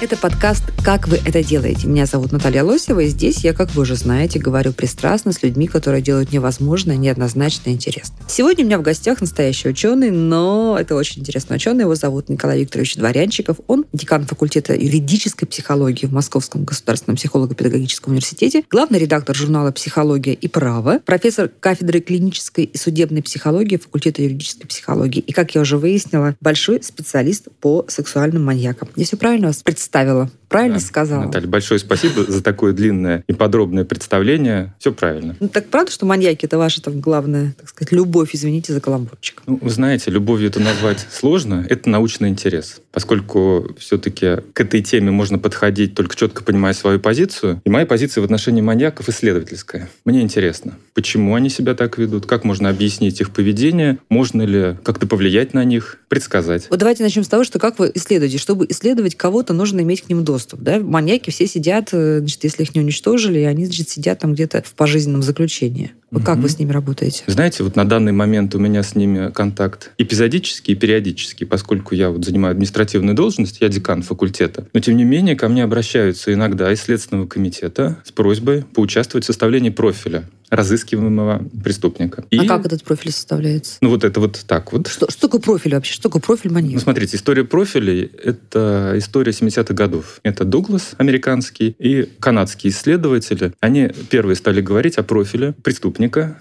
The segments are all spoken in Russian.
Это подкаст «Как вы это делаете?». Меня зовут Наталья Лосева, и здесь я, как вы уже знаете, говорю пристрастно с людьми, которые делают невозможное, неоднозначно интересно. Сегодня у меня в гостях настоящий ученый, но это очень интересный ученый. Его зовут Николай Викторович Дворянчиков. Он декан факультета юридической психологии в Московском государственном психолого-педагогическом университете, главный редактор журнала «Психология и право», профессор кафедры клинической и судебной психологии факультета юридической психологии и, как я уже выяснила, большой специалист по сексуальным маньякам. Все правильно вас представила? Правильно Да. сказала? Наталья, большое спасибо за такое длинное и подробное представление. Все правильно. Ну, так правда, что маньяки это ваша там главная, так сказать, любовь, извините за каламбурчик? Ну, вы знаете, любовью это назвать сложно. Это научный интерес. Поскольку все-таки к этой теме можно подходить только четко понимая свою позицию. И моя позиция в отношении маньяков исследовательская. Мне интересно, почему они себя так ведут, как можно объяснить их поведение, можно ли как-то повлиять на них, предсказать. Вот давайте начнем с того, что как вы исследуете. Чтобы исследовать кого-то, нужно иметь к ним доступ. Да? Маньяки все сидят, э, значит, если их не уничтожили, они, значит, сидят там где-то в пожизненном заключении. Вы Как вы с ними работаете? Знаете, вот на данный момент у меня с ними контакт эпизодический и периодический, поскольку я вот занимаю административную должность, я декан факультета. Но, тем не менее, ко мне обращаются иногда из Следственного комитета с просьбой поучаствовать в составлении профиля разыскиваемого преступника. И, А как этот профиль составляется? Ну, вот это вот так вот. Что, что такое профиль вообще? Что такое профиль Ну, маньяка? смотрите, история профилей — это история 70-х годов. Это Дуглас, американский, и канадские исследователи. Они первые стали говорить о профиле преступника.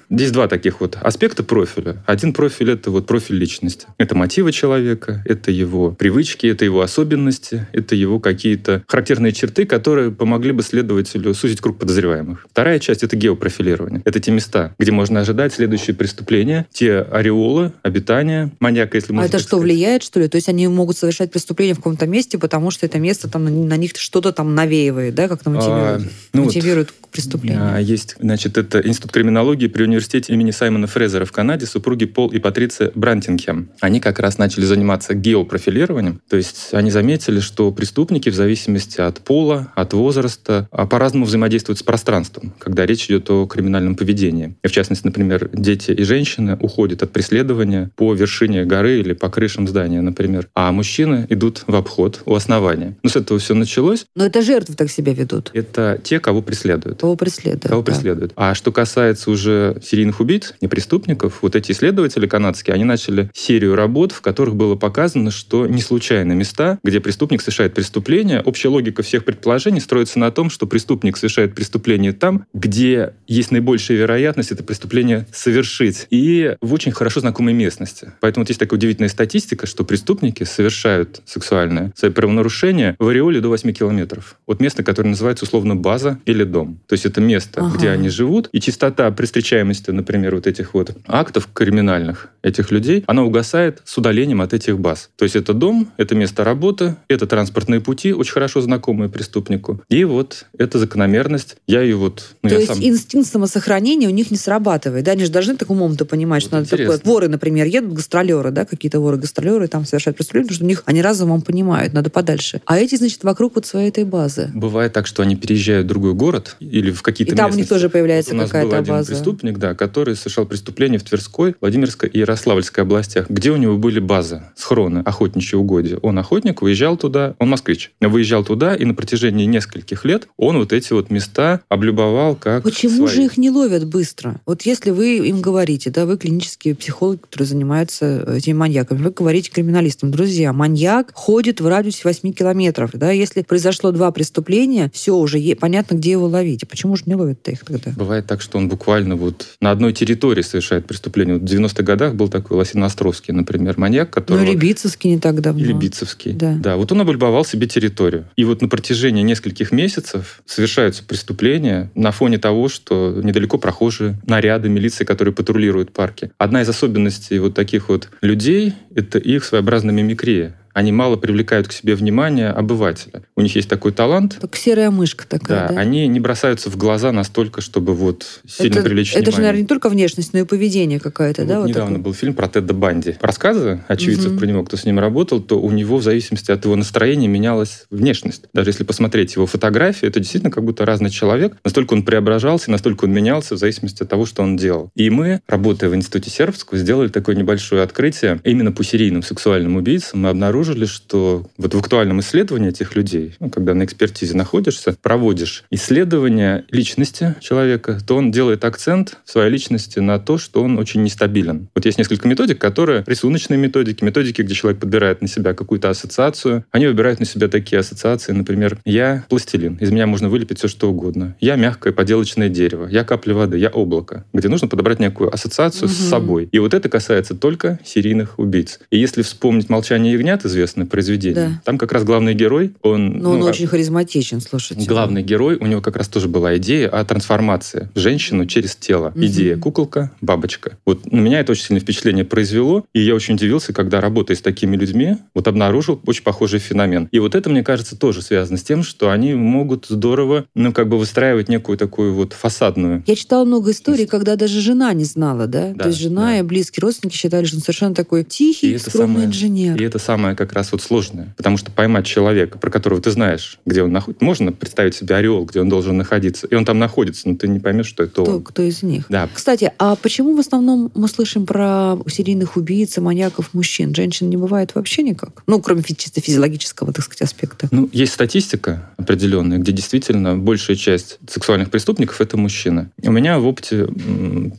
Здесь два таких вот аспекта профиля. Один профиль — это вот профиль личности. Это мотивы человека, это его привычки, это его особенности, это его какие-то характерные черты, которые помогли бы следователю сузить круг подозреваемых. Вторая часть — это геопрофилирование. Это те места, где можно ожидать следующее преступление, те ореолы, обитания маньяка, если А можно это так что, сказать. влияет, что ли? То есть они могут совершать преступление в каком-то месте, потому что это место там на, них что-то там навеивает, да, как-то мотивирует, А, ну вот, мотивирует к преступлению. А, Есть, значит, это Институт криминологии при университете имени Саймона Фрезера в Канаде, супруги Пол и Патриция Брантингем. Они как раз начали заниматься геопрофилированием, то есть они заметили, что преступники в зависимости от пола, от возраста а, по-разному взаимодействуют с пространством, когда речь идет о криминальном поведении. И в частности, например, дети и женщины уходят от преследования по вершине горы или по крышам здания, например, а мужчины идут в обход у основания. Ну, с этого все началось. Но это жертвы так себя ведут. Это те, кого преследуют. Кого преследуют. Кого да. преследуют. А что касается уже серийных убийц и преступников, вот эти исследователи канадские, они начали серию работ, в которых было показано, что не случайно места, где преступник совершает преступление, общая логика всех предположений строится на том, что преступник совершает преступление там, где есть наибольшая вероятность это преступление совершить, и в очень хорошо знакомой местности. Поэтому вот есть такая удивительная статистика, что преступники совершают сексуальное свои правонарушения в ореоле до 8 километров от места, которое называется условно база или дом. То есть это место, Ага. где они живут, и частота при встречаемости, например, вот этих вот актов криминальных этих людей, она угасает с удалением от этих баз. То есть это дом, это место работы, это транспортные пути, очень хорошо знакомые преступнику. И вот эта закономерность, я ее вот... ну, То есть сам- инстинкт самосохранения у них не срабатывает. Да? Они же должны так умом-то понимать, что Вот надо такое. Воры, например, едут гастролеры, да, какие-то воры-гастролеры там совершают преступление, потому что у них они разумом понимают, надо подальше. А эти, значит, вокруг вот своей этой базы. Бывает так, что они переезжают в другой город или в какие-то И там у них местности. тоже появляется Вот какая-то база. Преступник, да, который совершал преступление в Тверской, Владимирской и Ярославльской областях, где у него были базы, схроны, охотничьи угодья. Он охотник, выезжал туда, он москвич, выезжал туда, и на протяжении нескольких лет он вот эти вот места облюбовал как Почему свои. же их не ловят быстро? Вот если вы им говорите, да, вы клинический психолог, который занимается этими маньяками, вы говорите криминалистам, друзья, маньяк ходит в радиусе 8 километров, да, если произошло два преступления, все уже понятно, где его ловить. А почему же не ловят-то их тогда? Бывает так, что он буквально вот на одной территории совершает преступление. Вот в 90-х годах был такой Лосиноостровский, например, маньяк, который... Ну, Рябицевский не так давно. Или Бицевский. Да. вот он облюбовал себе территорию. И вот на протяжении нескольких месяцев совершаются преступления на фоне того, что недалеко прохожие, наряды милиции, которые патрулируют парки. Одна из особенностей вот таких вот людей — это их своеобразная мимикрия. Они мало привлекают к себе внимание обывателя. У них есть такой талант. Так серая мышка такая, Да, да? они не бросаются в глаза настолько, чтобы вот сильно это, привлечь это же, внимание. наверное, не только внешность, но и поведение какое-то, Вот да? вот недавно такое? был фильм про Тедда Банди. Рассказы очевидцев Мгм. про него, кто с ним работал, то у него в зависимости от его настроения менялась внешность. Даже если посмотреть его фотографии, это действительно как будто разный человек. Настолько он преображался, настолько он менялся в зависимости от того, что он делал. И мы, работая в Институте Сербского, сделали такое небольшое открытие. Именно по серийным сексуальным убийцам мы обнаружили, что вот в актуальном исследовании этих людей, ну, когда на экспертизе находишься, проводишь исследование личности человека, то он делает акцент в своей личности на то, что он очень нестабилен. Вот есть несколько методик, которые рисуночные методики, методики, где человек подбирает на себя какую-то ассоциацию. Они выбирают на себя такие ассоциации, например, я пластилин, из меня можно вылепить все что угодно. Я мягкое поделочное дерево, я капля воды, я облако, где нужно подобрать некую ассоциацию с Мгм. собой. И вот это касается только серийных убийц. И если вспомнить «Молчание ягнят», известное произведение, Да. там как раз главный герой, он... Но он ну, а- очень харизматичен, слушайте. Главный герой, у него как раз тоже была идея о трансформации. Женщину через тело. Мгм. Идея куколка, бабочка. Вот на меня это очень сильное впечатление произвело, и я очень удивился, когда, работая с такими людьми, вот обнаружил очень похожий феномен. И вот это, мне кажется, тоже связано с тем, что они могут здорово, ну, как бы выстраивать некую такую вот фасадную Я читала много историй, когда даже жена не знала, да? Да, То есть жена да. и близкие родственники считали, что он совершенно такой И тихий, это скромный самое- инженер. И это самое как раз вот сложное. Потому что поймать человека, про которого ты знаешь, где он находится, можно представить себе ореол, где он должен находиться, и он там находится, но ты не поймешь, что это Кто, он. кто из них? Да, Кстати, а почему в основном мы слышим про серийных убийц маньяков мужчин? Женщин не бывает вообще никак? Ну, кроме чисто физиологического, так сказать, аспекта. Ну, есть статистика определенная, где действительно большая часть сексуальных преступников это мужчины. У меня в опыте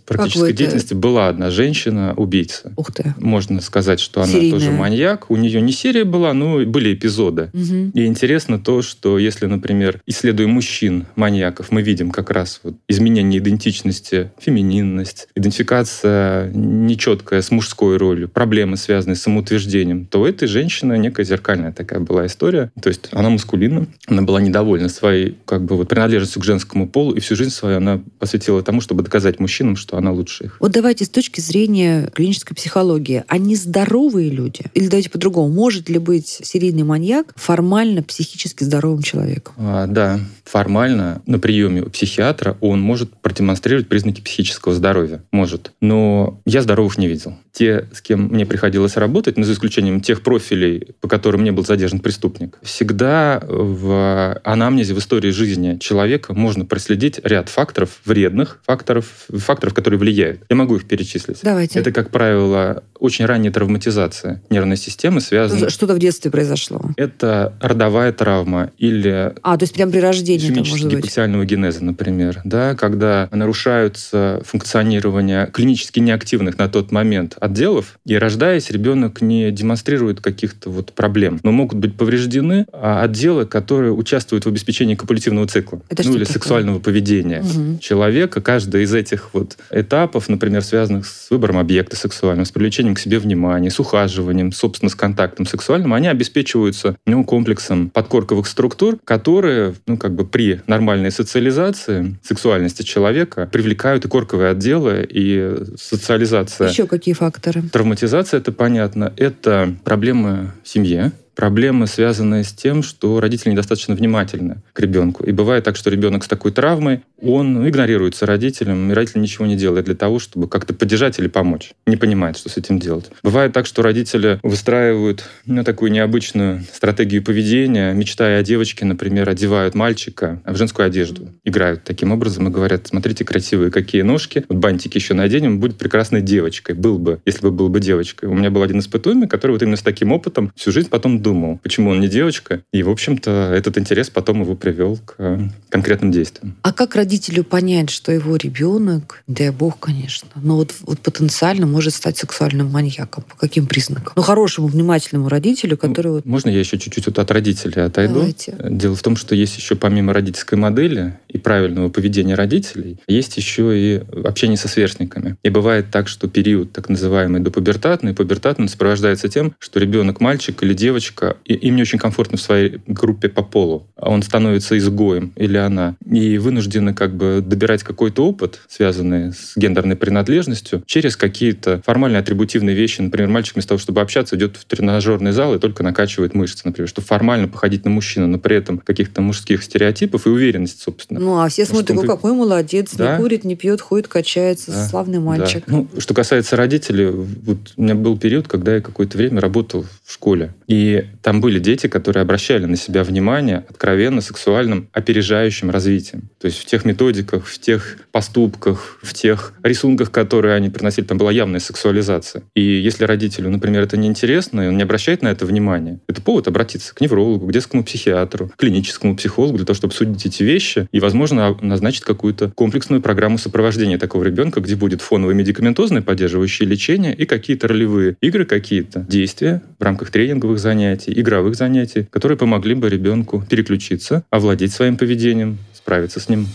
практической это- деятельности была одна женщина-убийца. Ух ты. Можно сказать, что она Серийная. тоже маньяк. У нее не серия была, но были эпизоды. Мгм. И интересно то, что если, например, исследуя мужчин, маньяков, мы видим как раз вот изменение идентичности, фемининность, идентификация нечеткая с мужской ролью, проблемы, связанные с самоутверждением, то у этой женщины некая зеркальная такая была история. То есть она маскулинна, она была недовольна своей как бы вот принадлежностью к женскому полу, и всю жизнь свою она посвятила тому, чтобы доказать мужчинам, что она лучше их. Вот давайте с точки зрения клинической психологии, они здоровые люди? Или давайте по-другому, может ли быть серийный маньяк формально психически здоровым человеком? А, да, формально на приеме у психиатра он может продемонстрировать признаки психического здоровья. Может. Но я здоровых не видел. Те, с кем мне приходилось работать, ну, за исключением тех профилей, по которым не был задержан преступник, всегда в анамнезе, в истории жизни человека можно проследить ряд факторов, вредных факторов, факторов, которые влияют. Я могу их перечислить. Давайте. Это, как правило, очень ранняя травматизация нервной системы, связанная... Что-то в детстве произошло. Это родовая травма или А, то есть прям при рождении ишемического может быть. гипоксиального генеза, например, да, когда нарушаются функционирование клинически неактивных на тот момент отделов, и рождаясь, ребенок не демонстрирует каких-то вот проблем. Но могут быть повреждены а, отделы, которые участвуют в обеспечении копулятивного цикла, Это ну или такое? сексуального поведения Мгм. человека. Каждый из этих вот этапов, например, связанных с выбором объекта сексуального, с привлечением к себе внимания, с ухаживанием, собственно, с контактом сексуальным, они обеспечиваются ну, комплексом подкорковых структур, которые, ну, как бы при нормальной социализации сексуальности человека привлекают и корковые отделы, и социализация. Еще какие факторы? Травматизация, это понятно, это проблемы в семье, проблемы, связанные с тем, что родители недостаточно внимательны к ребенку. И бывает так, что ребенок с такой травмой, он игнорируется родителем, и родитель ничего не делает для того, чтобы как-то поддержать или помочь. Не понимает, что с этим делать. Бывает так, что родители выстраивают ну, такую необычную стратегию поведения, мечтая о девочке, например, одевают мальчика в женскую одежду, играют таким образом и говорят, смотрите, красивые какие ножки, вот бантики еще наденем, будет прекрасной девочкой. Был бы, если бы был бы девочкой. У меня был один испытуемый, который вот именно с таким опытом всю жизнь потом думал, почему он не девочка. И, в общем-то, этот интерес потом его привел к э, конкретным действиям. А как родителю понять, что его ребенок, дай бог, конечно, но вот, вот потенциально может стать сексуальным маньяком? По каким признакам? Ну, хорошему, внимательному родителю, который вот... Можно я еще чуть-чуть вот от родителей отойду? Давайте. Дело в том, что есть еще помимо родительской модели и правильного поведения родителей, есть еще и общение со сверстниками. И бывает так, что период так называемый допубертатный, пубертатный сопровождается тем, что ребенок, мальчик или девочка мальчика, и им не очень комфортно в своей группе по полу. Он становится изгоем или она. И вынуждены как бы добирать какой-то опыт, связанный с гендерной принадлежностью, через какие-то формальные атрибутивные вещи. Например, мальчик вместо того, чтобы общаться, идет в тренажерный зал и только накачивает мышцы, например, чтобы формально походить на мужчину, но при этом каких-то мужских стереотипов и уверенности, собственно. Ну, а все смотрят, Что он- какой молодец, Да. не курит, не пьет, ходит, качается, Да, славный мальчик. Да. Ну, что касается родителей, вот у меня был период, когда я какое-то время работал в школе. И там были дети, которые обращали на себя внимание откровенно сексуальным опережающим развитием. То есть в тех методиках, в тех поступках, в тех рисунках, которые они приносили, там была явная сексуализация. И если родителю, например, это неинтересно, и он не обращает на это внимания, это повод обратиться к неврологу, к детскому психиатру, к клиническому психологу для того, чтобы обсудить эти вещи и, возможно, назначить какую-то комплексную программу сопровождения такого ребенка, где будет фоновое медикаментозное поддерживающее лечение и какие-то ролевые игры, какие-то действия в рамках тренинговых занятий, игровых занятий, которые помогли бы ребенку переключиться, овладеть своим поведением, справиться с ним.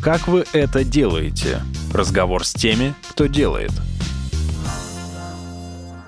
Как вы это делаете? Разговор с теми, кто делает.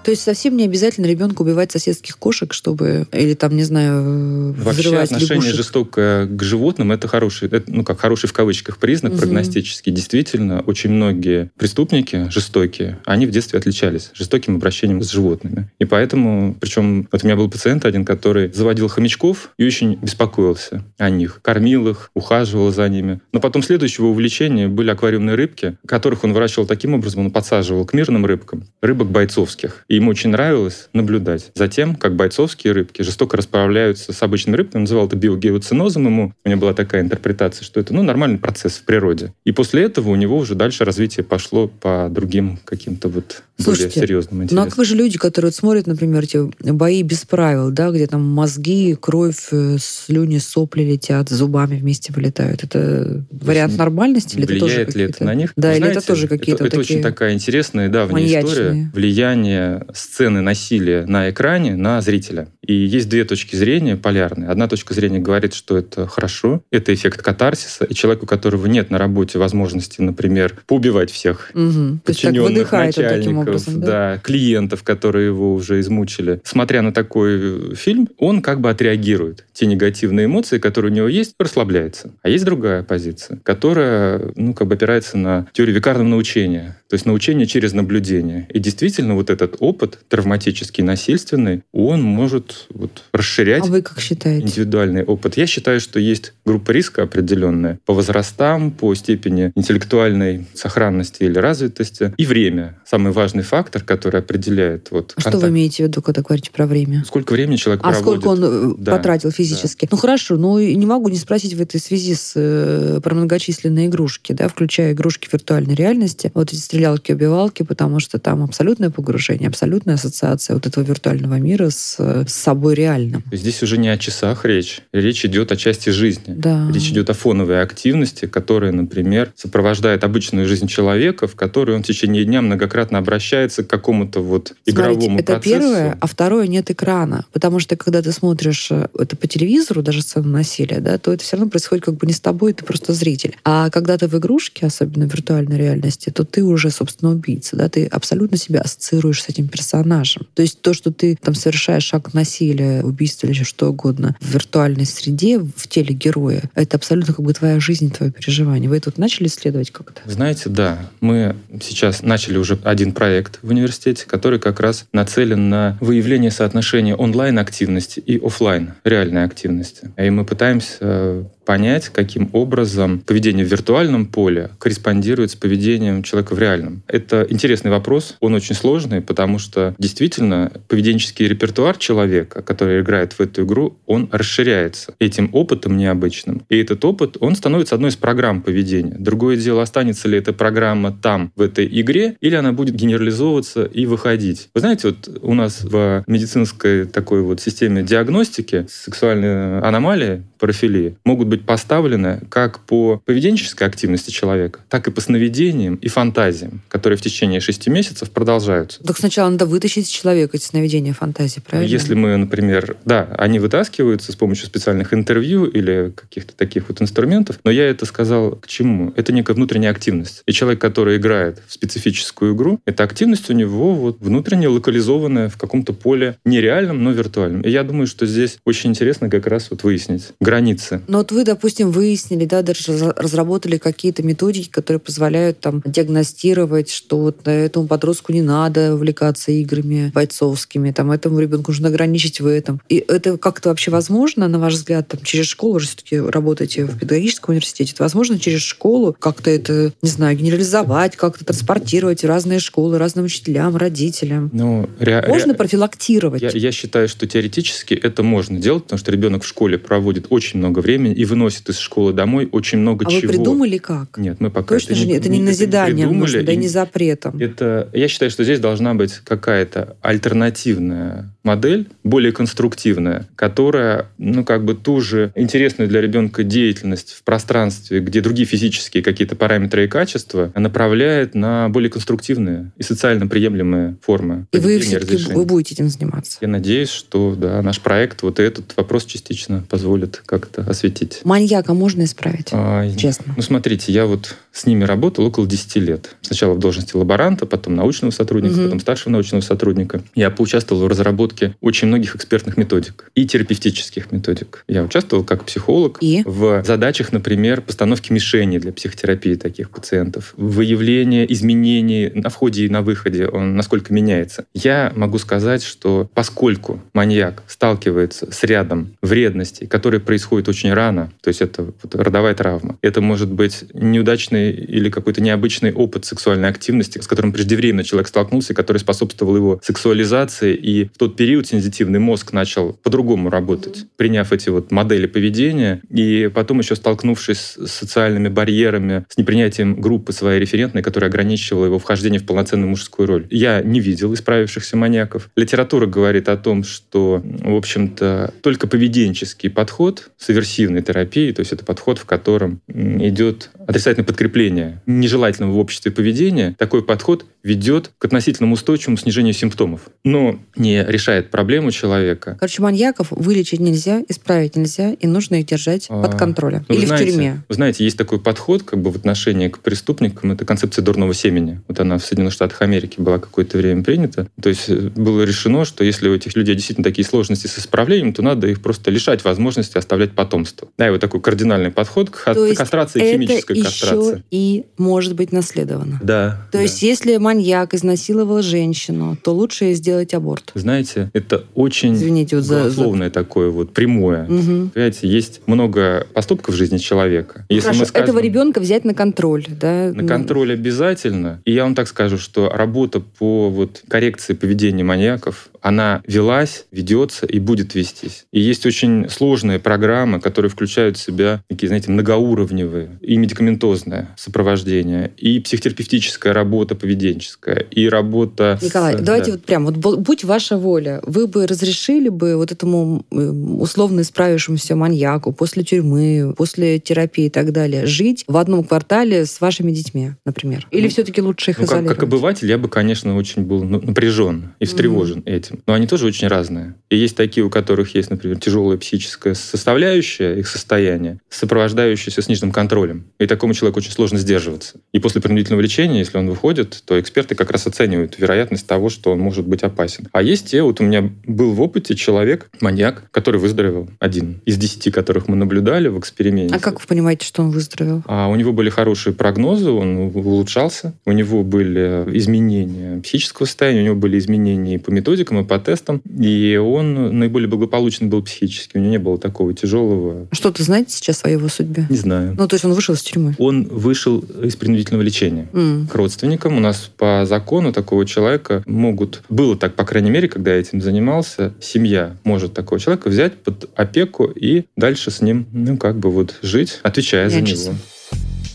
То есть совсем не обязательно ребенку убивать соседских кошек, чтобы, или там, не знаю, Вообще взрывать отношение лягушек. жестокое к животным это хороший, это, ну как хороший в кавычках признак Мгм. прогностический. Действительно, очень многие преступники жестокие, они в детстве отличались жестоким обращением с животными. И поэтому, причем, вот у меня был пациент один, который заводил хомячков и очень беспокоился о них, кормил их, ухаживал за ними. Но потом следующего увлечения были аквариумные рыбки, которых он выращивал таким образом, он подсаживал к мирным рыбкам, рыбок бойцовских. И ему очень нравилось наблюдать за тем, как бойцовские рыбки жестоко расправляются с обычными рыбками. Он называл это биогеоцинозом ему. У меня была такая интерпретация, что это ну, нормальный процесс в природе. И после этого у него уже дальше развитие пошло по другим каким-то вот более Слушайте, серьезным Ну, а интересам. как же люди, которые вот смотрят, например, эти бои без правил, да, где там мозги, кровь, э, слюни, сопли летят, зубами вместе вылетают. Это вариант нормальности или это тоже Влияет ли это на них? Да, Вы или знаете, это тоже какие-то Это, это такие... очень такая интересная давняя маньячные. история. Влияние сцены насилия на экране на зрителя. И есть две точки зрения полярные. Одна точка зрения говорит, что это хорошо, это эффект катарсиса, и человек, у которого нет на работе возможности, например, поубивать всех так подчиненных начальников, образом, да? да, клиентов, которые его уже измучили. Смотря на такой э, фильм, он как бы отреагирует. Те негативные эмоции, которые у него есть, расслабляется. А есть другая позиция, которая, ну, как бы опирается на теорию викарного научения. То есть научение через наблюдение. И действительно вот этот опыт травматический, насильственный, он может вот расширять А вы как считаете? индивидуальный опыт. Я считаю, что есть группа риска определенная по возрастам, по степени интеллектуальной сохранности или развитости и время. Самый важный фактор, который определяет вот А Что вы имеете в виду, когда говорите про время? Сколько времени человек А проводит? сколько он э, Да, потратил физически? Ну хорошо, и не могу не спросить в этой связи с, э, про многочисленные игрушки, да, включая игрушки виртуальной реальности, вот эти стрелялки-убивалки, потому что там абсолютное погружение, абсолютная ассоциация вот этого виртуального мира с, с собой реальным. Здесь уже не о часах речь. Речь идет о части жизни. Да. Речь идет о фоновой активности, которая, например, сопровождает обычную жизнь человека, в которой он в течение дня многократно обращается к какому-то вот игровому Смотрите, это процессу. первое, а второе нет экрана. Потому что когда ты смотришь э, это по телевизору, даже сцену насилия, да, то это все равно происходит как бы не с тобой, ты просто зритель. А когда ты в игрушке, особенно в виртуальной реальности, то ты уже, собственно, убийца, да, ты абсолютно себя ассоциируешь с этим персонажем. То есть то, что ты там совершаешь шаг насилия, убийства или что угодно в виртуальной среде, в теле героя, это абсолютно как бы твоя жизнь, твое переживание. Вы это вот начали исследовать как-то? Знаете, да, мы сейчас начали уже один проект в университете, который как раз нацелен на выявление соотношения онлайн-активности и офлайн реальной активности. И мы пытаемся э, понять, каким образом поведение в виртуальном поле корреспондирует с поведением человека в реальном. Это интересный вопрос, он очень сложный, потому что действительно поведенческий репертуар человека, который играет в эту игру, он расширяется этим опытом необычным. И этот опыт, он становится одной из программ поведения. Другое дело, останется ли эта программа там, в этой игре, или она будет генерализовываться и выходить. Вы знаете, вот у нас в медицинской такой вот системе диагностики сексуальные аномалии, парафилии, могут быть поставлены как по поведенческой активности человека, так и по сновидениям и фантазиям, которые в течение шести месяцев продолжаются. Так сначала надо вытащить из человека эти сновидения фантазии, правильно? Если мы, например, да, они вытаскиваются с помощью специальных интервью или каких-то таких вот инструментов, но я это сказал к чему? Это некая внутренняя активность. И человек, который играет в специфическую игру, эта активность у него вот внутренне локализованная в каком-то поле нереальном, но виртуальном. И я думаю, что здесь очень интересно как раз вот выяснить границы. Но вот вы, допустим, выяснили, да, даже разработали какие-то методики, которые позволяют там диагностировать, что вот этому подростку не надо увлекаться играми бойцовскими, там этому ребенку нужно ограничить в этом. И это как-то вообще возможно, на ваш взгляд, там, через школу, вы же все-таки работаете в педагогическом университете, это возможно через школу как-то это, не знаю, генерализовать, как-то транспортировать в разные школы, разным учителям, родителям? Ну, ре- можно ре- профилактировать? Я, я считаю, что теоретически это можно делать, потому что ребенок в школе проводит очень много времени и выносит из школы домой очень много а чего. вы придумали как? Нет, мы пока Точно же, не, это не придумали, нужно, да и не запретом. Это, я считаю, что здесь должна быть какая-то альтернативная модель, более конструктивная, которая, ну, как бы ту же интересную для ребенка деятельность в пространстве, где другие физические какие-то параметры и качества, направляет на более конструктивные и социально приемлемые формы И вы все-таки разрешения. вы будете этим заниматься? Я надеюсь, что да, наш проект вот этот вопрос частично позволит как-то осветить. Маньяка можно исправить? А, Честно. ну, смотрите, я вот с ними работал около 10 лет. Сначала в должности лаборанта, потом научного сотрудника, Мгм. потом старшего научного сотрудника. Я поучаствовал в разработке очень многих экспертных методик и терапевтических методик. Я участвовал как психолог И? в задачах, например, постановки мишеней для психотерапии таких пациентов, выявление изменений на входе и на выходе, он насколько меняется. Я могу сказать, что поскольку маньяк сталкивается с рядом вредностей, которые происходят очень рано, то есть это вот родовая травма, это может быть неудачный или какой-то необычный опыт сексуальной активности, с которым преждевременно человек столкнулся, который способствовал его сексуализации, и в тот период сензитивный мозг начал по-другому работать, приняв эти вот модели поведения, и потом еще столкнувшись с социальными барьерами, с непринятием группы своей референтной, которая ограничивала его вхождение в полноценную мужскую роль. Я не видел исправившихся маньяков. Литература говорит о том, что, в общем-то, только поведенческий подход с аверсивной терапией, то есть это подход, в котором идет отрицательное подкрепление нежелательного в обществе поведения, такой подход ведет к относительному устойчивому снижению симптомов, но не решает проблему человека. Короче, маньяков вылечить нельзя, исправить нельзя, и нужно их держать А, под контролем. Ну, Или знаете, в тюрьме. Вы знаете, есть такой подход как бы в отношении к преступникам, это концепция дурного семени. Вот она в Соединенных Штатах Америки была какое-то время принята. То есть э, было решено, что если у этих людей действительно такие сложности с исправлением, то надо их просто лишать возможности оставлять потомство. Да, и вот такой кардинальный подход к есть кастрации, Это еще кастрации. и может быть наследовано. Да. То да. есть, если маньяк изнасиловал женщину, то лучше сделать аборт. Знаете, это очень Извините, вот за... за- такое вот, прямое. Мгм. Понимаете, есть много поступков в жизни человека. Если Хорошо, мы скажем, этого ребенка взять на контроль, да? На Ну, контроль обязательно. И я вам так скажу, что работа по вот коррекции поведения маньяков, она велась, ведется и будет вестись. И есть очень сложные программы, которые включают в себя такие, знаете, многоуровневые и медикаментозное сопровождение, и психотерапевтическая работа поведенческая, и работа... с- Николай, давайте да. вот прям, вот бу- будь ваша воля, вы бы разрешили бы вот этому э, условно исправившемуся маньяку после тюрьмы, после терапии и так далее, жить в одном квартале с вашими детьми, например? Или Ну, все-таки лучше их Ну, как, изолировать? как обыватель, я бы, конечно, очень был напряжен и встревожен этим. Но они тоже очень разные. И есть такие, у которых есть, например, тяжелая психическая составляющая их состояния, сопровождающаяся сниженным контролем. И такому человеку очень сложно сдерживаться. И после принудительного лечения, если он выходит, то эксперты как раз оценивают вероятность того, что он может быть опасен. А есть те, вот у меня был в опыте человек, маньяк, который выздоровел. Один из десяти, которых мы наблюдали в эксперименте. А как вы понимаете, что он выздоровел? А у него были хорошие прогнозы, он улучшался, у него были изменения психического состояния, у него были изменения по методикам, по тестам, и он наиболее благополучный был психически, у него не было такого тяжелого, Что ты знаете сейчас о его судьбе? не знаю. Ну, то есть он вышел из тюрьмы. Он вышел из принудительного лечения М. к родственникам. У нас по закону такого человека могут, было так, по крайней мере, когда я этим занимался, семья может такого человека взять под опеку и дальше с ним, ну, как бы вот жить, отвечая за Нянчиться. него.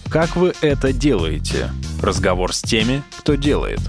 Как вы это делаете? Разговор с теми, кто делает.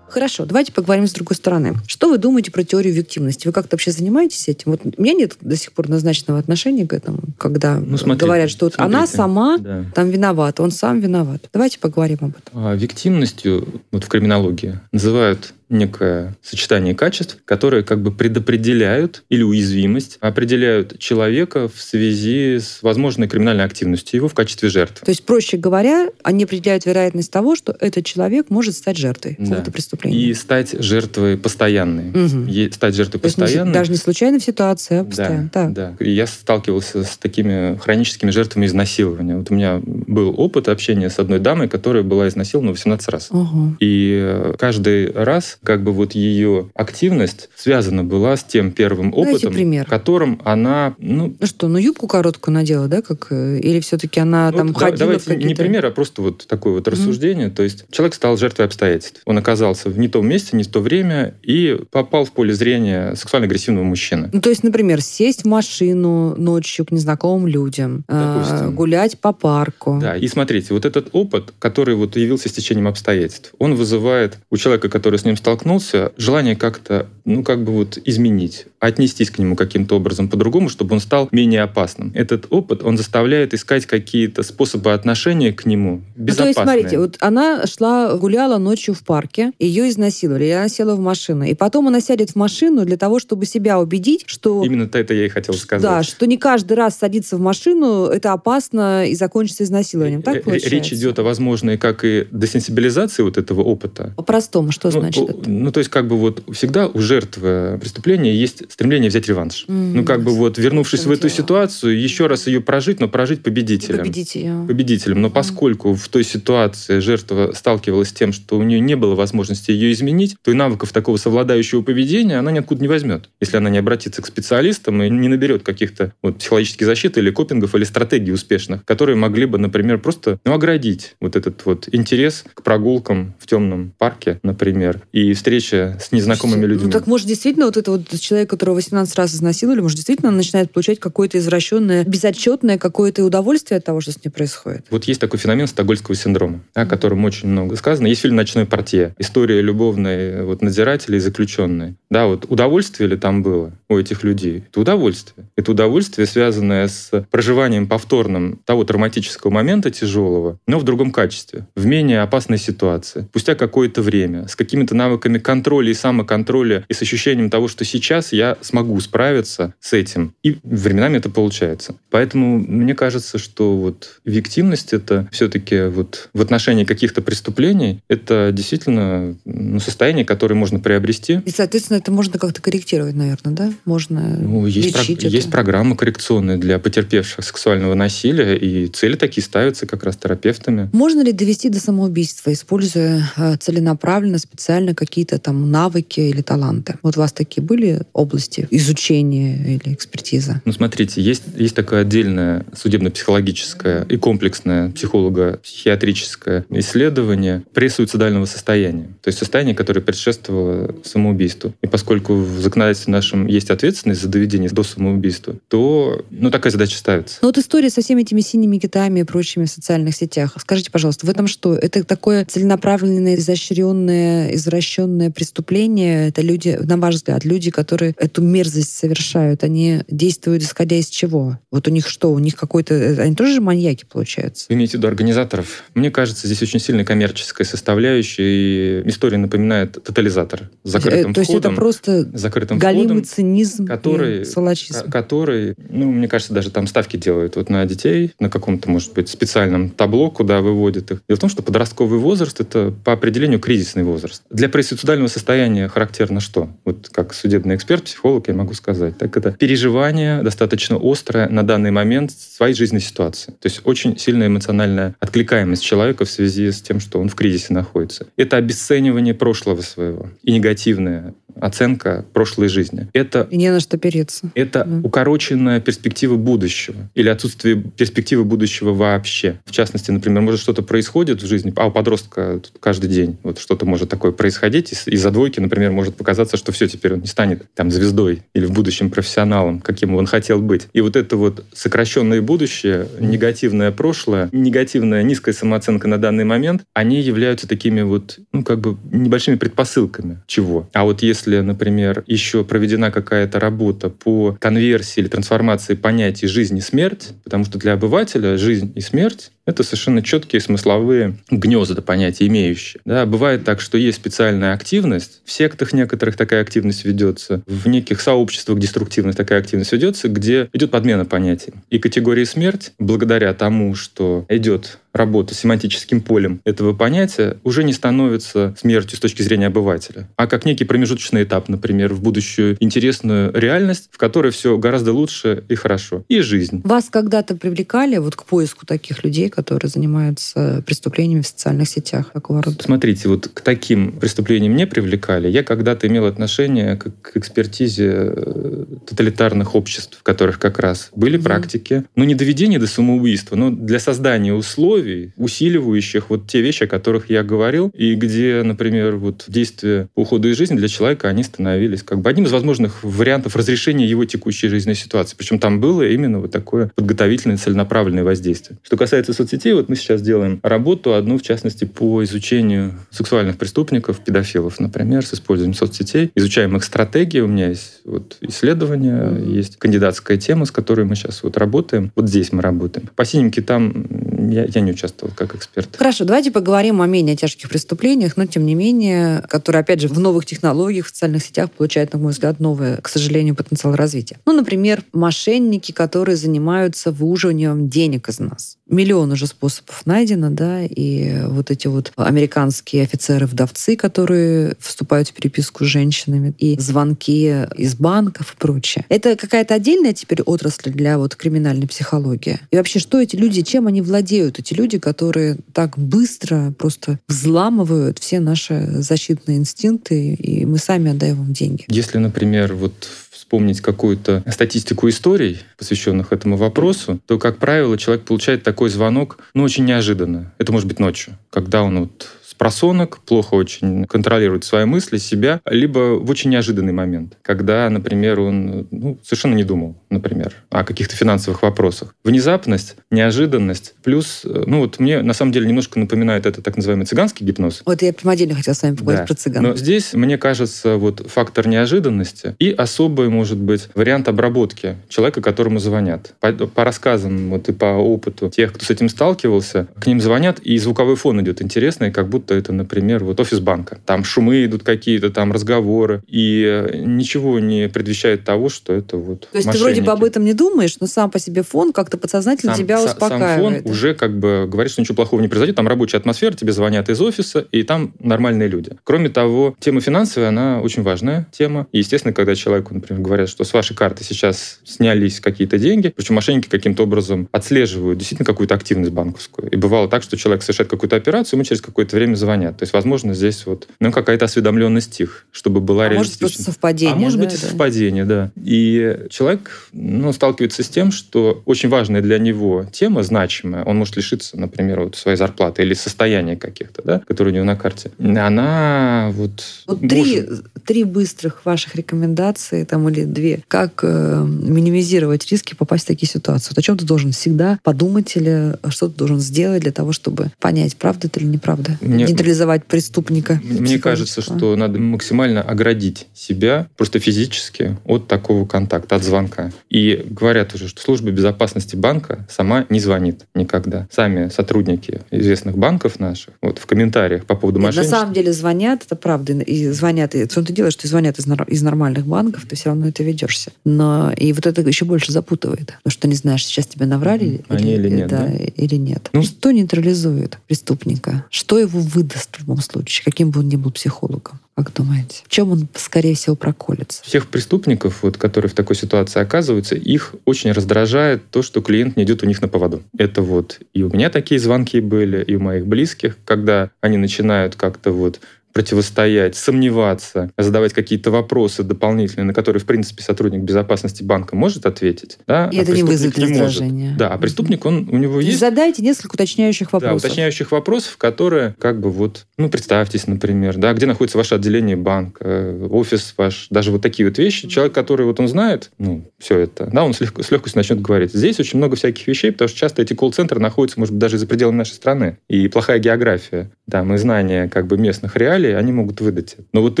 Хорошо, давайте поговорим с другой стороны. Что вы думаете про теорию виктимности? Вы как-то вообще занимаетесь этим? Вот у меня нет до сих пор назначенного отношения к этому, когда ну, смотрите, говорят, что вот она сама да. там виновата, он сам виноват. Давайте поговорим об этом. А, виктимностью вот в криминологии называют некое сочетание качеств, которые как бы предопределяют или уязвимость, определяют человека в связи с возможной криминальной активностью его в качестве жертвы. То есть, проще говоря, они определяют вероятность того, что этот человек может стать жертвой да. какого-то преступления. И стать жертвой постоянной. Угу. И стать жертвой То постоянной. Даже не случайно в ситуации, а постоянно. Да, да. И я сталкивался с такими хроническими жертвами изнасилования. Вот у меня был опыт общения с одной дамой, которая была изнасилована 18 раз. Угу. И каждый раз как бы вот ее активность связана была с тем первым опытом, пример. которым она... Ну, ну что, ну юбку короткую надела, да? Как, э, или все-таки она вот, там да, ходила Давайте не пример, а просто вот такое вот рассуждение. То есть человек стал жертвой обстоятельств. Он оказался в не том месте, не в то время и попал в поле зрения сексуально агрессивного мужчины. Ну, то есть, например, сесть в машину ночью к незнакомым людям, э, гулять по парку. Да, и смотрите, вот этот опыт, который вот явился стечением обстоятельств, он вызывает у человека, который с ним столкнулся, желание как-то, ну, как бы вот изменить, отнестись к нему каким-то образом по-другому, чтобы он стал менее опасным. Этот опыт, он заставляет искать какие-то способы отношения к нему безопасные. Ну, то есть, смотрите, вот она шла, гуляла ночью в парке, ее изнасиловали, и она села в машину. И потом она сядет в машину для того, чтобы себя убедить, что... Именно это я и хотел сказать. Да, что не каждый раз садиться в машину, это опасно и закончится изнасилованием. Так получается? Речь идет о возможной как и десенсибилизации вот этого опыта. По-простому, что ну, значит? Ну, то есть, как бы вот всегда у жертвы преступления есть стремление взять реванш. Mm, ну, как бы вот, вернувшись в эту дело. ситуацию, еще раз ее прожить, но прожить победителем. Победить ее. Победителем. Но mm. поскольку в той ситуации жертва сталкивалась с тем, что у нее не было возможности ее изменить, то и навыков такого совладающего поведения она ниоткуда не возьмет. Если она не обратится к специалистам и не наберет каких-то вот психологических защит или копингов, или стратегий успешных, которые могли бы, например, просто ну, оградить вот этот вот интерес к прогулкам в темном парке, например, и встреча с незнакомыми ну, людьми. Ну так может действительно вот это вот человек, которого 18 раз изнасиловали, может действительно он начинает получать какое-то извращенное, безотчетное какое-то удовольствие от того, что с ним происходит. Вот есть такой феномен стокгольского синдрома, о котором очень много сказано. Есть фильм «Ночной портье». История любовной вот, надзирателя и заключенной. Да, вот удовольствие ли там было у этих людей? Это удовольствие. Это удовольствие, связанное с проживанием повторным того травматического момента тяжелого, но в другом качестве, в менее опасной ситуации, спустя какое-то время, с какими-то навыками контроля и самоконтроля, и с ощущением того, что сейчас я смогу справиться с этим. И временами это получается. Поэтому мне кажется, что вот виктимность — это все-таки вот в отношении каких-то преступлений, это действительно ну, состояние, которое можно приобрести. И, соответственно, это можно как-то корректировать, наверное, да? Можно ну, есть, лечить про- это. есть программы коррекционные для потерпевших сексуального насилия, и цели такие ставятся как раз терапевтами. Можно ли довести до самоубийства, используя э, целенаправленно, специально какие-то там навыки или таланты? Вот у вас такие были области изучения или экспертизы? Ну, смотрите, есть, есть такое отдельное судебно-психологическое и комплексное психолого-психиатрическое исследование пресуицидального состояния. То есть состояние, которое предшествовало самоубийству. И поскольку в законодательстве нашем есть ответственность за доведение до самоубийства, то ну, такая задача ставится. Ну вот история со всеми этими синими китами и прочими в социальных сетях. Скажите, пожалуйста, в этом что? Это такое целенаправленное, изощренное, извращенное преступление? Это люди, на ваш взгляд, люди, которые эту мерзость совершают, они действуют исходя из чего? Вот у них что? У них какой-то... Они тоже маньяки, получаются? Вы имеете в виду организаторов? Мне кажется, здесь очень сильная коммерческая составляющая, и история напоминает тотализатор с закрытым э, То входом. Есть это просто закрытым галимый входом, цинизм который, и сволочизм. Который, ну, мне кажется, даже там ставки делают вот на детей, на каком-то, может быть, специальном табло, куда выводят их. Дело в том, что подростковый возраст — это по определению кризисный возраст. Для пресуицидального состояния характерно что? Вот как судебный эксперт, психолог, я могу сказать. Так это переживание достаточно острое на данный момент своей жизненной ситуации. То есть очень сильная эмоциональная откликаемость человека в связи с тем, что он в кризисе находится. Это обесценивание прошлого своего и негативное оценка прошлой жизни. Это не на что опереться. это Да. укороченная перспектива будущего или отсутствие перспективы будущего вообще. В частности, например, может что-то происходит в жизни, а у подростка каждый день вот что-то может такое происходить, и из-за двойки, например, может показаться, что все, теперь он не станет там звездой или в будущем профессионалом, каким он хотел быть. И вот это вот сокращенное будущее, негативное прошлое, негативная низкая самооценка на данный момент, они являются такими вот, ну, как бы небольшими предпосылками чего. А вот если, например, еще проведена какая-то работа по конверсии или трансформации понятий жизнь и смерть, потому что для обывателя жизнь и смерть это совершенно четкие смысловые гнезда понятия имеющие. Да, бывает так, что есть специальная активность, в сектах некоторых такая активность ведется, в неких сообществах деструктивных такая активность ведется, где идет подмена понятий. И категория смерть, благодаря тому, что идет работа с семантическим полем этого понятия, уже не становится смертью с точки зрения обывателя, а как некий промежуточный этап, например, в будущую интересную реальность, в которой все гораздо лучше и хорошо. И жизнь. Вас когда-то привлекали вот к поиску таких людей, которые занимаются преступлениями в социальных сетях такого рода? Смотрите, вот к таким преступлениям не привлекали. Я когда-то имел отношение к, к экспертизе э, тоталитарных обществ, в которых как раз были Мгм. практики, ну не доведение до самоубийства, но для создания условий, усиливающих вот те вещи, о которых я говорил, и где, например, вот действия по уходу из жизни для человека, они становились как бы одним из возможных вариантов разрешения его текущей жизненной ситуации. Причем там было именно вот такое подготовительное, целенаправленное воздействие. Что касается соцсетей, вот мы сейчас делаем работу, одну в частности по изучению сексуальных преступников, педофилов, например, с использованием соцсетей. Изучаем их стратегии. У меня есть вот исследования, есть кандидатская тема, с которой мы сейчас вот работаем. Вот здесь мы работаем. По синеньке там я, я не участвовал как эксперт. Хорошо, давайте поговорим о менее тяжких преступлениях, но тем не менее, которые, опять же, в новых технологиях, в социальных сетях получают, на мой взгляд, новый, к сожалению, потенциал развития. Ну, например, мошенники, которые занимаются выуживанием денег из нас. Миллион уже способов найдено, да, и вот эти вот американские офицеры-вдовцы, которые вступают в переписку с женщинами, и звонки из банков и прочее. Это какая-то отдельная теперь отрасль для вот криминальной психологии? И вообще, что эти люди, чем они владеют? Эти люди, которые так быстро просто взламывают все наши защитные инстинкты, и мы сами отдаем им деньги. Если, например, вот вспомнить какую-то статистику историй, посвященных этому вопросу, то, как правило, человек получает такой звонок, ну, очень неожиданно. Это может быть ночью, когда он вот просонок, плохо очень контролирует свои мысли, себя, либо в очень неожиданный момент, когда, например, он ну, совершенно не думал, например, о каких-то финансовых вопросах. Внезапность, неожиданность, плюс, э, ну вот мне на самом деле немножко напоминает это так называемый цыганский гипноз, Вот я прям отдельно хотела с вами поговорить Да. про цыган. но здесь, мне кажется, вот фактор неожиданности и особый, может быть, вариант обработки человека, которому звонят. По, по рассказам вот и по опыту тех, кто с этим сталкивался, к ним звонят, и звуковой фон идет интересный, как будто это, например, вот офис банка. Там шумы идут какие-то, там разговоры, и э, ничего не предвещает того, что это вот То есть ты вроде бы об этом не думаешь, но сам по себе фон как-то подсознательно Сам- тебя успокаивает. Сам фон уже как бы говорит, что ничего плохого не произойдет. Там рабочая атмосфера, тебе звонят из офиса, и там нормальные люди. Кроме того, тема финансовая, она очень важная тема. И, естественно, когда человеку, например, говорят, что с вашей карты сейчас снялись какие-то деньги, причем мошенники каким-то образом отслеживают действительно какую-то активность банковскую. И бывало так, что человек совершает какую-то операцию, ему через какое-то время звонят. То есть, возможно, здесь вот ну, какая-то осведомленность их, чтобы была а может просто совпадение. А может да, быть и да. совпадение, да. И человек ну, сталкивается с тем, что очень важная для него тема, значимая, он может лишиться, например, вот своей зарплаты или состояния каких-то, да, которые у него на карте. Она вот... Вот может- три, три быстрых ваших рекомендации, там или две, как э, минимизировать риски попасть в такие ситуации. Вот о чем ты должен всегда подумать или что ты должен сделать для того, чтобы понять, правда это или неправда. Мне- Нейтрализовать преступника. Мне кажется, психологического. что надо максимально оградить себя просто физически от такого контакта, от звонка. И говорят уже, что служба безопасности банка сама не звонит никогда. Сами сотрудники известных банков наших, вот в комментариях по поводу Нет, на мошенничества, самом деле звонят, это правда, и звонят, и в том ты делаешь, что звонят из, из нормальных банков, ты все равно это ведешься. Но и вот это еще больше запутывает, потому что не знаешь, сейчас тебе наврали Они или нет, да, да? или нет. Ну- что нейтрализует преступника? Что его выдаст в любом случае, каким бы он ни был психологом? Как думаете? В чем он, скорее всего, проколется? всех преступников, вот, которые в такой ситуации оказываются, их очень раздражает то, что клиент не идет у них на поводу. Это вот и у меня такие звонки были, и у моих близких, когда они начинают как-то вот противостоять, сомневаться, задавать какие-то вопросы дополнительные, на которые, в принципе, сотрудник безопасности банка может ответить. Да, И а это не вызовет не. Может. Да, а преступник, он, у него есть... Задайте несколько уточняющих вопросов. Да, уточняющих вопросов, которые, как бы вот, ну, представьтесь, например, да, где находится ваше отделение банка, офис ваш, даже вот такие вот вещи. Человек, который вот он знает, ну, все это, да, он с, легко, с легкостью начнет говорить. Здесь очень много всяких вещей, потому что часто эти колл-центры находятся, может быть, даже за пределами нашей страны. И плохая география, да, мы знания как бы местных реалий, они могут выдать. Но вот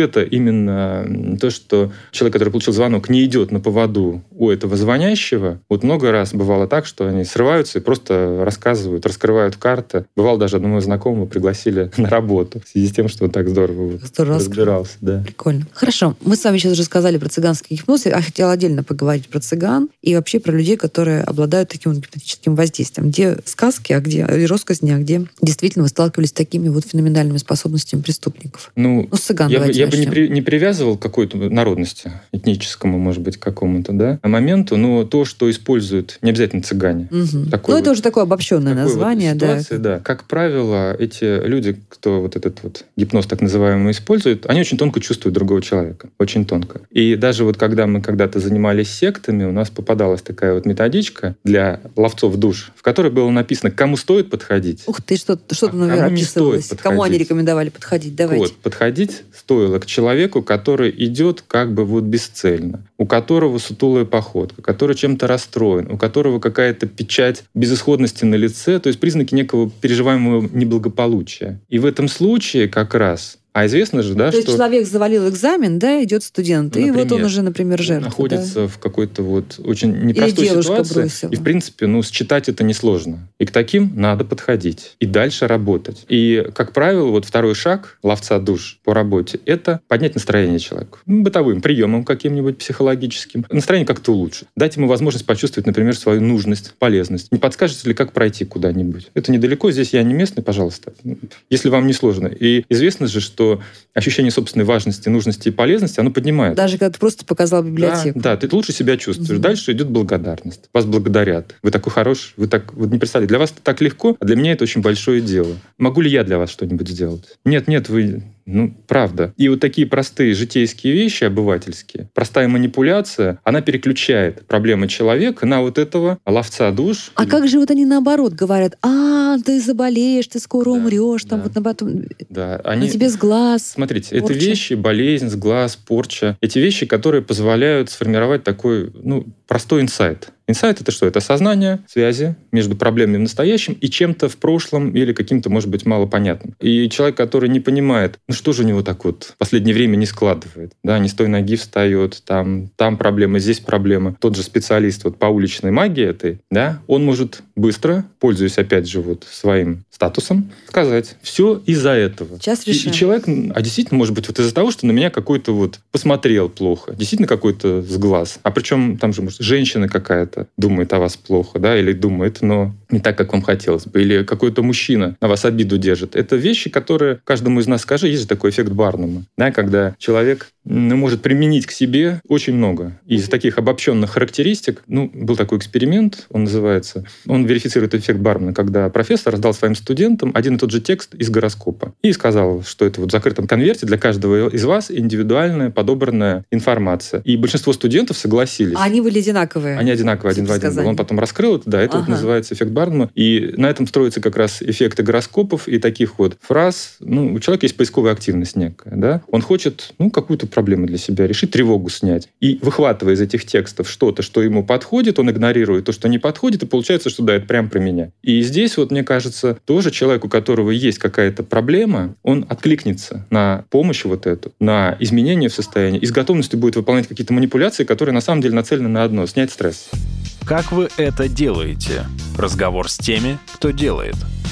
это именно то, что человек, который получил звонок, не идет на поводу у этого звонящего. Вот много раз бывало так, что они срываются и просто рассказывают, раскрывают карты. Бывало даже одного знакомого пригласили на работу в связи с тем, что он так здорово, здорово разбирался. Да. Прикольно. Хорошо. Мы с вами сейчас уже сказали про цыганский гипноз. Я хотела отдельно поговорить про цыган и вообще про людей, которые обладают таким гипнотическим воздействием. Где сказки, а где и россказни, а где действительно вы сталкивались с такими вот феноменальными способностями преступников? Ну, ну с цыган я бы, я бы не, при, не привязывал к какой-то народности, этническому, может быть, какому-то, да, моменту, но то, что используют не обязательно цыгане. Угу. ну, это вот, уже такое обобщенное название, вот ситуации, да. да. Как правило, эти люди, кто вот этот вот гипноз так называемый использует, они очень тонко чувствуют другого человека. Очень тонко. И даже вот когда мы когда-то занимались сектами, у нас попадалась такая вот методичка для ловцов душ, в которой было написано, кому стоит подходить. Ух ты, что-то, что-то а кому не стоит подходить. Кому они рекомендовали подходить? Давайте. Вот, подходить стоило к человеку, который идет как бы вот бесцельно, у которого сутулая походка, который чем-то расстроен, у которого какая-то печать безысходности на лице, то есть признаки некого переживаемого неблагополучия. И в этом случае как раз а известно же, да, То что... есть человек завалил экзамен, да, идет студент, например, и вот он уже, например, жертва. Находится да? в какой-то вот очень непростой Или ситуации. Бросила. И, в принципе, ну, считать это несложно. И к таким надо подходить. И дальше работать. И, как правило, вот второй шаг ловца душ по работе — это поднять настроение человеку. Ну, бытовым приемом каким-нибудь психологическим. Настроение как-то улучшить. Дать ему возможность почувствовать, например, свою нужность, полезность. Не подскажете ли, как пройти куда-нибудь? Это недалеко, здесь я не местный, пожалуйста. Если вам не сложно. И известно же, что что ощущение собственной важности, нужности и полезности, оно поднимает. Даже когда ты просто показал библиотеку. Да, да ты лучше себя чувствуешь. Угу. Дальше идет благодарность. Вас благодарят. Вы такой хороший, вы так вы не представляете. Для вас это так легко, а для меня это очень большое дело. Могу ли я для вас что-нибудь сделать? Нет, нет, вы ну, правда. И вот такие простые житейские вещи, обывательские, простая манипуляция, она переключает проблемы человека на вот этого ловца душ. А как же вот они наоборот говорят, а, ты заболеешь, ты скоро да, умрешь, там да. вот на потом... Да, они... На тебе с глаз. Смотрите, порча. это вещи, болезнь, с глаз, порча. Эти вещи, которые позволяют сформировать такой, ну, простой инсайт. Инсайт — это что? Это осознание связи между проблемами в настоящем и чем-то в прошлом или каким-то, может быть, малопонятным. И человек, который не понимает, ну что же у него так вот в последнее время не складывает, да, не с той ноги встает, там, там проблема, здесь проблема. Тот же специалист вот по уличной магии этой, да, он может быстро, пользуясь опять же вот своим статусом, сказать, все из-за этого. Сейчас решим. И, и человек, а действительно, может быть, вот из-за того, что на меня какой-то вот посмотрел плохо, действительно какой-то с глаз. А причем там же, может, женщина какая-то думает о вас плохо, да, или думает, но не так, как вам хотелось бы. Или какой-то мужчина на вас обиду держит. Это вещи, которые каждому из нас скажи, есть же такой эффект Барнума, да, когда человек ну, может применить к себе очень много. Из таких обобщенных характеристик, ну, был такой эксперимент, он называется, он верифицирует эффект Барнума, когда профессор раздал своим студентам один и тот же текст из гороскопа и сказал, что это вот в закрытом конверте для каждого из вас индивидуальная подобранная информация. И большинство студентов согласились. А они были одинаковые? Они одинаковые, один в один. Он потом раскрыл это, да, это ага. вот называется эффект Барнума. И на этом строится как раз эффекты гороскопов и таких вот фраз. Ну, у человека есть поисковая активность некая, да. Он хочет, ну, какую-то проблему для себя решить, тревогу снять. И выхватывая из этих текстов что-то, что ему подходит, он игнорирует то, что не подходит, и получается, что да, это прям про меня. И здесь вот, мне кажется, тоже человек, у которого есть какая-то проблема, он откликнется на помощь вот эту, на изменение в состоянии и с готовностью будет выполнять какие-то манипуляции, которые на самом деле нацелены на одно — снять стресс. Как вы это делаете? Разговор с теми, кто делает –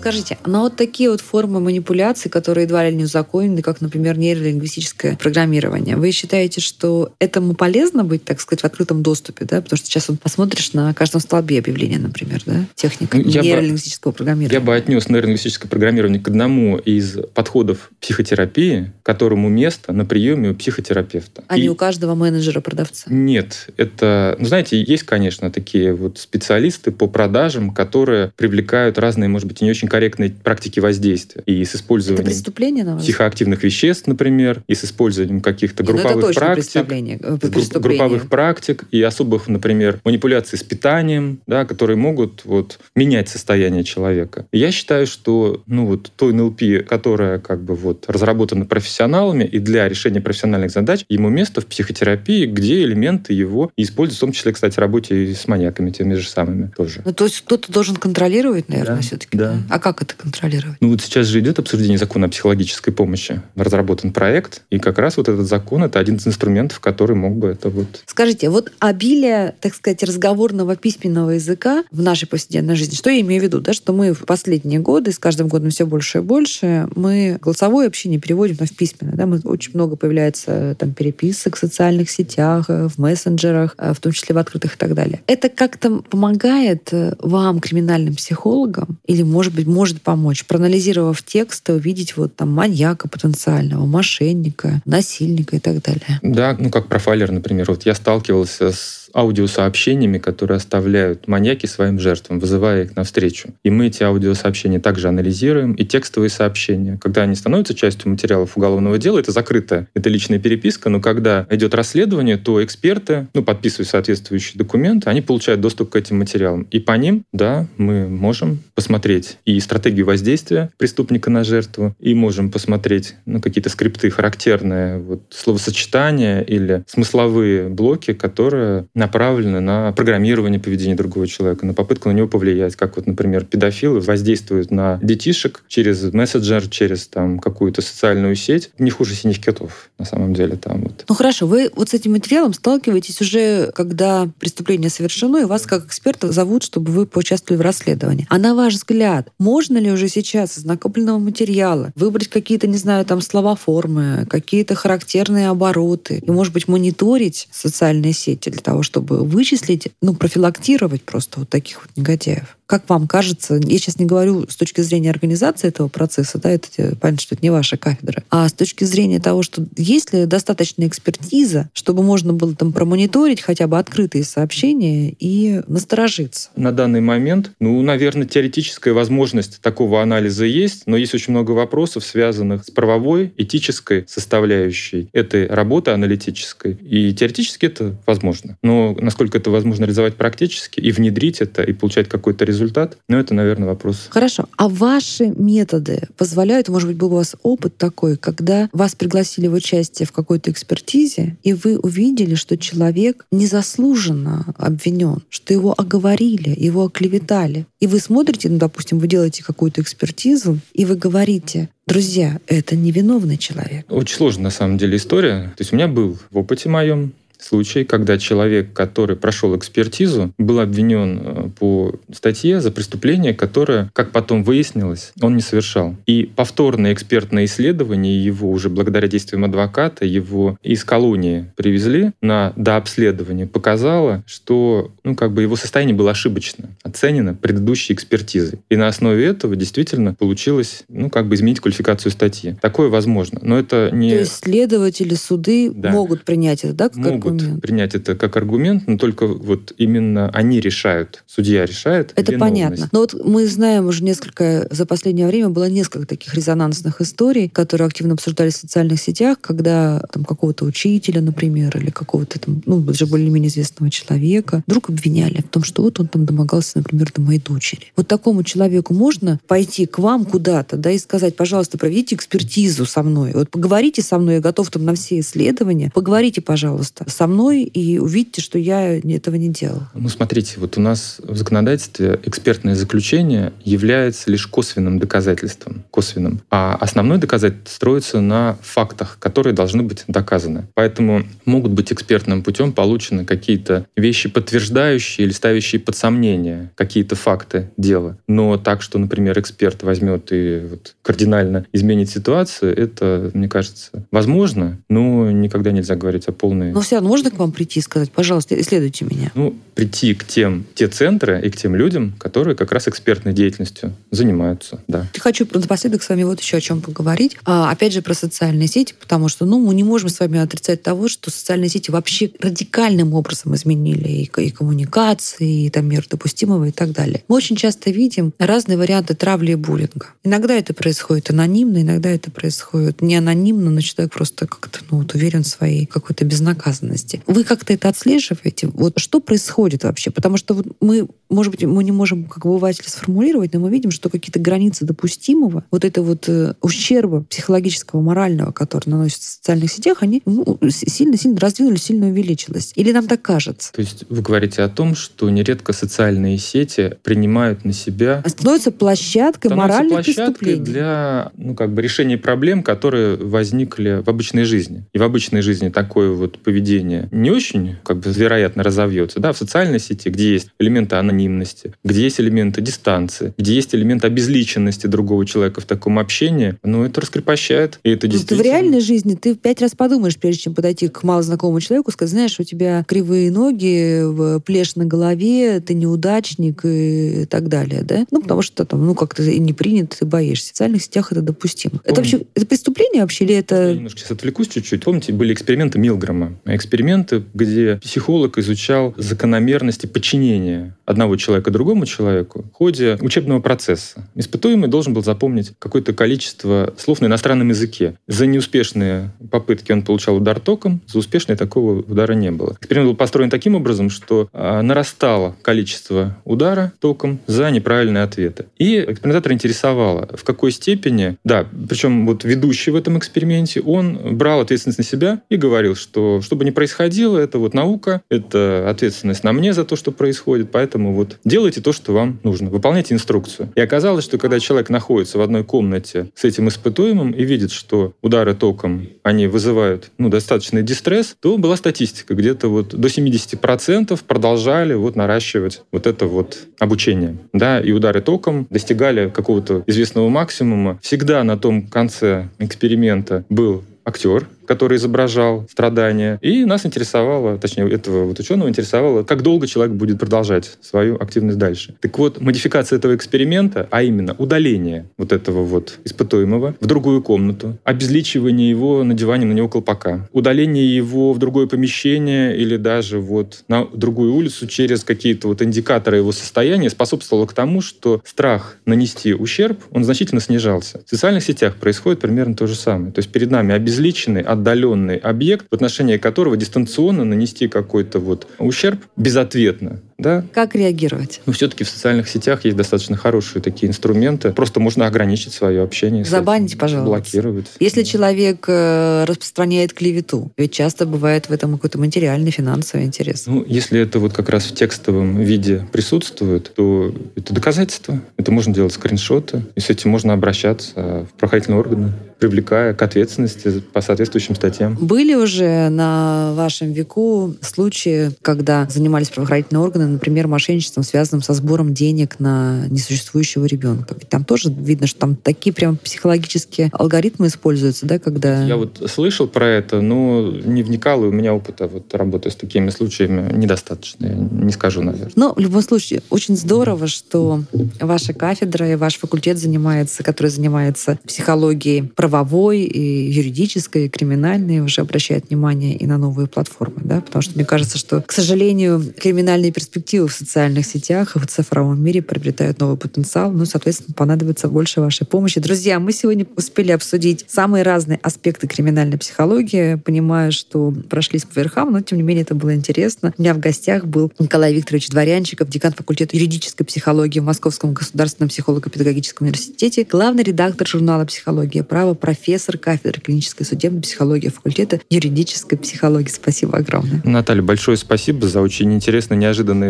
Скажите, но вот такие вот формы манипуляций, которые едва ли не узаконены, как, например, нейролингвистическое программирование, вы считаете, что этому полезно быть, так сказать, в открытом доступе, да? Потому что сейчас вот посмотришь на каждом столбе объявления, например, да? Техника ну, я нейролингвистического бы, программирования. Я бы отнес нейролингвистическое программирование к одному из подходов психотерапии, которому место на приеме у психотерапевта. А И... не у каждого менеджера-продавца? Нет. Это, ну, знаете, есть, конечно, такие вот специалисты по продажам, которые привлекают разные, может быть, и не очень некорректной практики воздействия и с использованием Это преступление, на психоактивных веществ, например, и с использованием каких-то ну, групповых практик, э, групповых практик и особых, например, манипуляций с питанием, да, которые могут вот менять состояние человека. И я считаю, что ну вот то НЛП, которое как бы вот разработано профессионалами и для решения профессиональных задач, ему место в психотерапии, где элементы его используют, в том числе, кстати, в работе и с маньяками теми же самыми тоже. Ну, то есть кто-то должен контролировать, наверное, да, все-таки. Да. А как это контролировать? Ну вот сейчас же идет обсуждение закона о психологической помощи. Разработан проект, и как раз вот этот закон — это один из инструментов, который мог бы это вот... Скажите, вот обилие, так сказать, разговорного письменного языка в нашей повседневной жизни, что я имею в виду, да, что мы в последние годы, с каждым годом все больше и больше, мы голосовое общение переводим в письменное, да, мы очень много появляется там переписок в социальных сетях, в мессенджерах, в том числе в открытых и так далее. Это как-то помогает вам, криминальным психологам, или, может быть, может помочь, проанализировав текст, увидеть вот там маньяка потенциального, мошенника, насильника и так далее? Да, ну как профайлер, например. Вот я сталкивался с аудиосообщениями, которые оставляют маньяки своим жертвам, вызывая их навстречу. И мы эти аудиосообщения также анализируем, и текстовые сообщения. Когда они становятся частью материалов уголовного дела, это закрытая, это личная переписка, но когда идет расследование, то эксперты, ну, подписывают соответствующие документы, они получают доступ к этим материалам. И по ним, да, мы можем посмотреть и стратегию воздействия преступника на жертву, и можем посмотреть ну, какие-то скрипты характерные, вот, словосочетания или смысловые блоки, которые направлены на программирование поведения другого человека, на попытку на него повлиять, как вот, например, педофилы воздействуют на детишек через мессенджер, через там какую-то социальную сеть. Не хуже синих китов, на самом деле. Там вот. Ну хорошо, вы вот с этим материалом сталкиваетесь уже, когда преступление совершено, и вас как эксперта зовут, чтобы вы поучаствовали в расследовании. А на ваш взгляд, можно ли уже сейчас из накопленного материала выбрать какие-то, не знаю, там слова формы, какие-то характерные обороты, и, может быть, мониторить социальные сети для того, чтобы вычислить, ну, профилактировать просто вот таких вот негодяев. Как вам кажется, я сейчас не говорю с точки зрения организации этого процесса, да, это понятно, что это не ваша кафедра, а с точки зрения того, что есть ли достаточная экспертиза, чтобы можно было там промониторить хотя бы открытые сообщения и насторожиться? На данный момент, ну, наверное, теоретическая возможность такого анализа есть, но есть очень много вопросов, связанных с правовой, этической составляющей этой работы аналитической. И теоретически это возможно. Но насколько это возможно реализовать практически и внедрить это, и получать какой-то результат, результат. Но это, наверное, вопрос. Хорошо. А ваши методы позволяют, может быть, был у вас опыт такой, когда вас пригласили в участие в какой-то экспертизе, и вы увидели, что человек незаслуженно обвинен, что его оговорили, его оклеветали. И вы смотрите, ну, допустим, вы делаете какую-то экспертизу, и вы говорите, Друзья, это невиновный человек. Очень сложная на самом деле история. То есть у меня был в опыте моем случай, когда человек, который прошел экспертизу, был обвинен э, по статье за преступление, которое, как потом выяснилось, он не совершал. И повторное экспертное исследование его уже благодаря действиям адвоката, его из колонии привезли на дообследование, показало, что ну, как бы его состояние было ошибочно оценено предыдущей экспертизой. И на основе этого действительно получилось ну, как бы изменить квалификацию статьи. Такое возможно. Но это не... То есть следователи, суды да. могут принять это, да, как могут аргумент. принять это как аргумент, но только вот именно они решают, судья решает. Это понятно. Но вот мы знаем уже несколько, за последнее время было несколько таких резонансных историй, которые активно обсуждались в социальных сетях, когда там какого-то учителя, например, или какого-то там, ну, уже более-менее известного человека вдруг обвиняли в том, что вот он там домогался, например, до моей дочери. Вот такому человеку можно пойти к вам куда-то, да, и сказать, пожалуйста, проведите экспертизу со мной, вот поговорите со мной, я готов там на все исследования, поговорите, пожалуйста, со мной и увидите, что я этого не делал. Ну, смотрите, вот у нас в законодательстве экспертное заключение является лишь косвенным доказательством, косвенным. А основной доказательство строится на фактах, которые должны быть доказаны. Поэтому могут быть экспертным путем получены какие-то вещи, подтверждающие или ставящие под сомнение какие-то факты дела. Но так, что, например, эксперт возьмет и вот кардинально изменит ситуацию, это, мне кажется, возможно, но никогда нельзя говорить о полной... Но все равно можно к вам прийти и сказать, пожалуйста, исследуйте меня? Ну, прийти к тем, те центры и к тем людям, которые как раз экспертной деятельностью занимаются, да. Хочу напоследок с вами вот еще о чем поговорить. А, опять же, про социальные сети, потому что, ну, мы не можем с вами отрицать того, что социальные сети вообще радикальным образом изменили и, и коммуникации, и там мир допустимого и так далее. Мы очень часто видим разные варианты травли и буллинга. Иногда это происходит анонимно, иногда это происходит не анонимно, но человек просто как-то ну, вот уверен в своей какой-то безнаказанности. Вы как-то это отслеживаете? Вот что происходит вообще? Потому что вот мы, может быть, мы не можем как обыватели сформулировать, но мы видим, что какие-то границы допустимого, вот это вот э, ущерба психологического, морального, который наносит в социальных сетях, они сильно-сильно ну, раздвинулись, сильно увеличилось. Или нам так кажется? То есть вы говорите о том, что нередко социальные сети принимают на себя... Становится площадкой моральных площадкой преступлений. для ну, как бы решения проблем, которые возникли в обычной жизни. И в обычной жизни такое вот поведение не очень, как бы, вероятно, разовьется. Да, в социальной сети, где есть элементы анонимности, где есть элементы дистанции, где есть элемент обезличенности другого человека в таком общении, ну, это раскрепощает. И это действительно... В реальной жизни ты пять раз подумаешь, прежде чем подойти к малознакомому человеку, сказать, знаешь, у тебя кривые ноги, плешь на голове, ты неудачник и так далее, да? Ну, потому что там, ну, как-то не принято, ты боишься. В социальных сетях это допустимо. Помните, это вообще это преступление вообще или это... Я немножко сейчас отвлекусь чуть-чуть. Помните, были эксперименты Милграма. Эксперименты, где психолог изучал закономерности подчинения одного человека другому человеку в ходе учебного процесса. Испытуемый должен был запомнить какое-то количество слов на иностранном языке. За неуспешные попытки он получал удар током, за успешные такого удара не было. Эксперимент был построен таким образом, что а, нарастало количество удара током за неправильные ответы. И экспериментатор интересовало, в какой степени, да, причем вот ведущий в этом эксперименте, он брал ответственность на себя и говорил, что что бы ни происходило, это вот наука, это ответственность на мне за то, что происходит, поэтому вот делайте то, что вам нужно, выполняйте инструкцию. И оказалось, что когда человек находится в одной комнате с этим испытуемым и видит, что удары током, они вызывают ну, достаточный дистресс, то была статистика, где-то вот до 70% продолжали вот наращивать вот это вот обучение. Да, и удары током достигали какого-то известного максимума. Всегда на том конце эксперимента был актер, который изображал страдания. И нас интересовало, точнее, этого вот ученого интересовало, как долго человек будет продолжать свою активность дальше. Так вот, модификация этого эксперимента, а именно удаление вот этого вот испытуемого в другую комнату, обезличивание его надеванием на него колпака, удаление его в другое помещение или даже вот на другую улицу через какие-то вот индикаторы его состояния способствовало к тому, что страх нанести ущерб, он значительно снижался. В социальных сетях происходит примерно то же самое. То есть перед нами обезличенный, отдаленный объект, в отношении которого дистанционно нанести какой-то вот ущерб безответно. Да? Как реагировать? Ну, все-таки в социальных сетях есть достаточно хорошие такие инструменты. Просто можно ограничить свое общение. Забанить, пожалуйста. Блокировать. Если человек э, распространяет клевету, ведь часто бывает в этом какой-то материальный, финансовый интерес. Ну, если это вот как раз в текстовом виде присутствует, то это доказательство. Это можно делать скриншоты, и с этим можно обращаться в правоохранительные органы привлекая к ответственности по соответствующим статьям. Были уже на вашем веку случаи, когда занимались правоохранительные органы например, мошенничеством, связанным со сбором денег на несуществующего ребенка. Ведь там тоже видно, что там такие прям психологические алгоритмы используются, да, когда... Я вот слышал про это, но не вникал, и у меня опыта вот работы с такими случаями недостаточно, я не скажу, наверное. Но в любом случае, очень здорово, что ваша кафедра и ваш факультет занимается, который занимается психологией правовой и юридической, и криминальной, уже обращает внимание и на новые платформы, да, потому что мне кажется, что, к сожалению, криминальные перспективы в социальных сетях и в цифровом мире приобретают новый потенциал. Ну, соответственно, понадобится больше вашей помощи. Друзья, мы сегодня успели обсудить самые разные аспекты криминальной психологии. Понимаю, что прошлись по верхам, но, тем не менее, это было интересно. У меня в гостях был Николай Викторович Дворянчиков, декан факультета юридической психологии в Московском государственном психолого-педагогическом университете, главный редактор журнала «Психология права», профессор кафедры клинической судебной психологии факультета юридической психологии. Спасибо огромное. Наталья, большое спасибо за очень интересные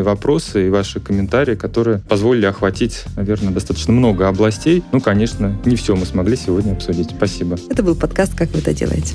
вопросы и ваши комментарии, которые позволили охватить, наверное, достаточно много областей. Ну, конечно, не все мы смогли сегодня обсудить. Спасибо. Это был подкаст «Как вы это делаете».